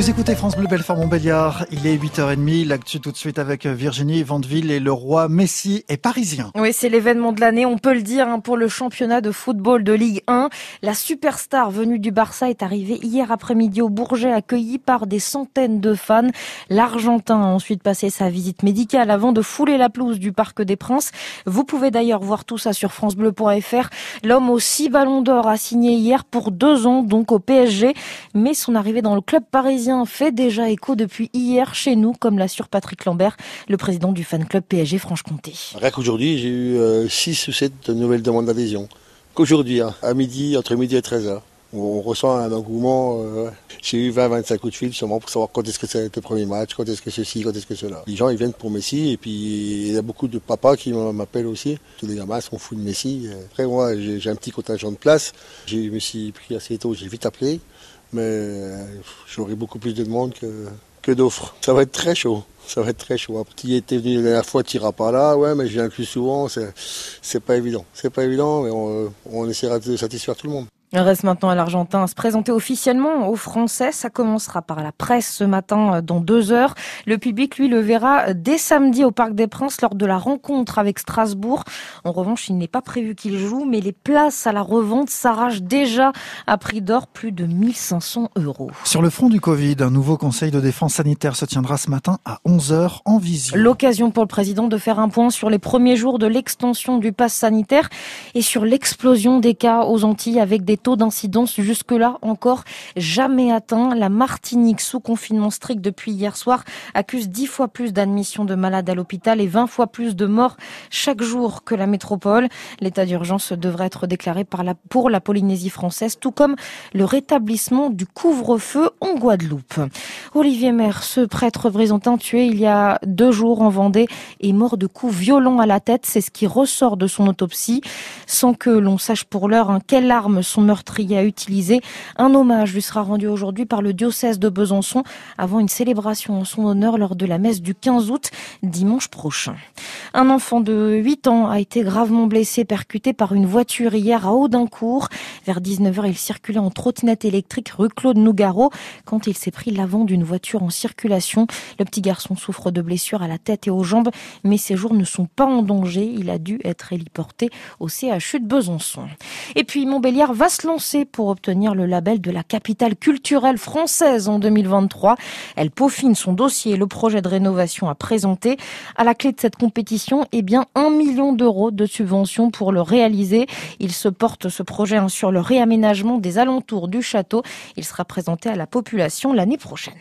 Vous écoutez France Bleu Belfort Montbéliard, il est 8h30, l'actu tout de suite avec Virginie Vandeville et le roi Messi est parisien. Oui, c'est l'événement de l'année, on peut le dire, hein, pour le championnat de football de Ligue 1. La superstar venue du Barça est arrivée hier après-midi au Bourget, accueillie par des centaines de fans. L'Argentin a ensuite passé sa visite médicale avant de fouler la pelouse du Parc des Princes. Vous pouvez d'ailleurs voir tout ça sur francebleu.fr. L'homme aux six ballons d'or a signé hier pour deux ans, donc au PSG, mais son arrivée dans le club parisien fait déjà écho depuis hier chez nous, comme l'assure Patrick Lambert, le président du fan club PSG Franche-Comté. Rien qu'aujourd'hui, j'ai eu 6 euh, ou 7 nouvelles demandes d'adhésion. Qu'aujourd'hui, hein, à midi, entre midi et 13h. On ressent un engouement. Euh, j'ai eu 20-25 coups de fil sûrement pour savoir quand est-ce que c'est le premier match, quand est-ce que ceci, quand est-ce que cela. Les gens ils viennent pour Messi et puis il y a beaucoup de papas qui m'appellent aussi. Tous les gamins sont fous de Messi. Après moi j'ai un petit contingent de place. Je me suis pris assez tôt, j'ai vite appelé mais euh, j'aurai beaucoup plus de demandes que, que d'offres. Ça va être très chaud. Ça va être très chaud. Tu étais venu la dernière fois, tu n'iras pas là. Ouais, mais je viens plus souvent. C'est pas évident. C'est pas évident, mais on, on essaiera de satisfaire tout le monde. Il reste maintenant à l'Argentin à se présenter officiellement aux Français. Ça commencera par la presse ce matin euh, dans deux heures. Le public, lui, le verra dès samedi au Parc des Princes lors de la rencontre avec Strasbourg. En revanche, il n'est pas prévu qu'il joue, mais les places à la revente s'arrachent déjà à prix d'or, plus de 1500 euros. Sur le front du Covid, un nouveau conseil de défense sanitaire se tiendra ce matin à 11h en visio. L'occasion pour le président de faire un point sur les premiers jours de l'extension du pass sanitaire et sur l'explosion des cas aux Antilles avec des taux d'incidence jusque-là encore jamais atteint. La Martinique, sous confinement strict depuis hier soir, accuse dix fois plus d'admissions de malades à l'hôpital et 20 fois plus de morts chaque jour que la métropole. L'état d'urgence devrait être déclaré pour la Polynésie française, tout comme le rétablissement du couvre-feu en Guadeloupe. Olivier Maire, ce prêtre brésentin tué il y a deux jours en Vendée, est mort de coups violents à la tête. C'est ce qui ressort de son autopsie, sans que l'on sache pour l'heure hein, quelle arme son meurtrier a utilisé. Un hommage lui sera rendu aujourd'hui par le diocèse de Besançon avant une célébration en son honneur lors de la messe du 15 août, dimanche prochain. Un enfant de 8 ans a été gravement blessé, percuté par une voiture hier à Audincourt. Vers 19h, il circulait en trottinette électrique rue Claude Nougaro quand il s'est pris l'avant d'une voiture en circulation. Le petit garçon souffre de blessures à la tête et aux jambes, mais ses jours ne sont pas en danger. Il a dû être héliporté au CHU de Besançon. Et puis Montbéliard va se lancée pour obtenir le label de la capitale culturelle française en 2023. Elle peaufine son dossier et le projet de rénovation à présenter. À la clé de cette compétition, eh bien, un million d'euros de subventions pour le réaliser. Il se porte ce projet sur le réaménagement des alentours du château. Il sera présenté à la population l'année prochaine.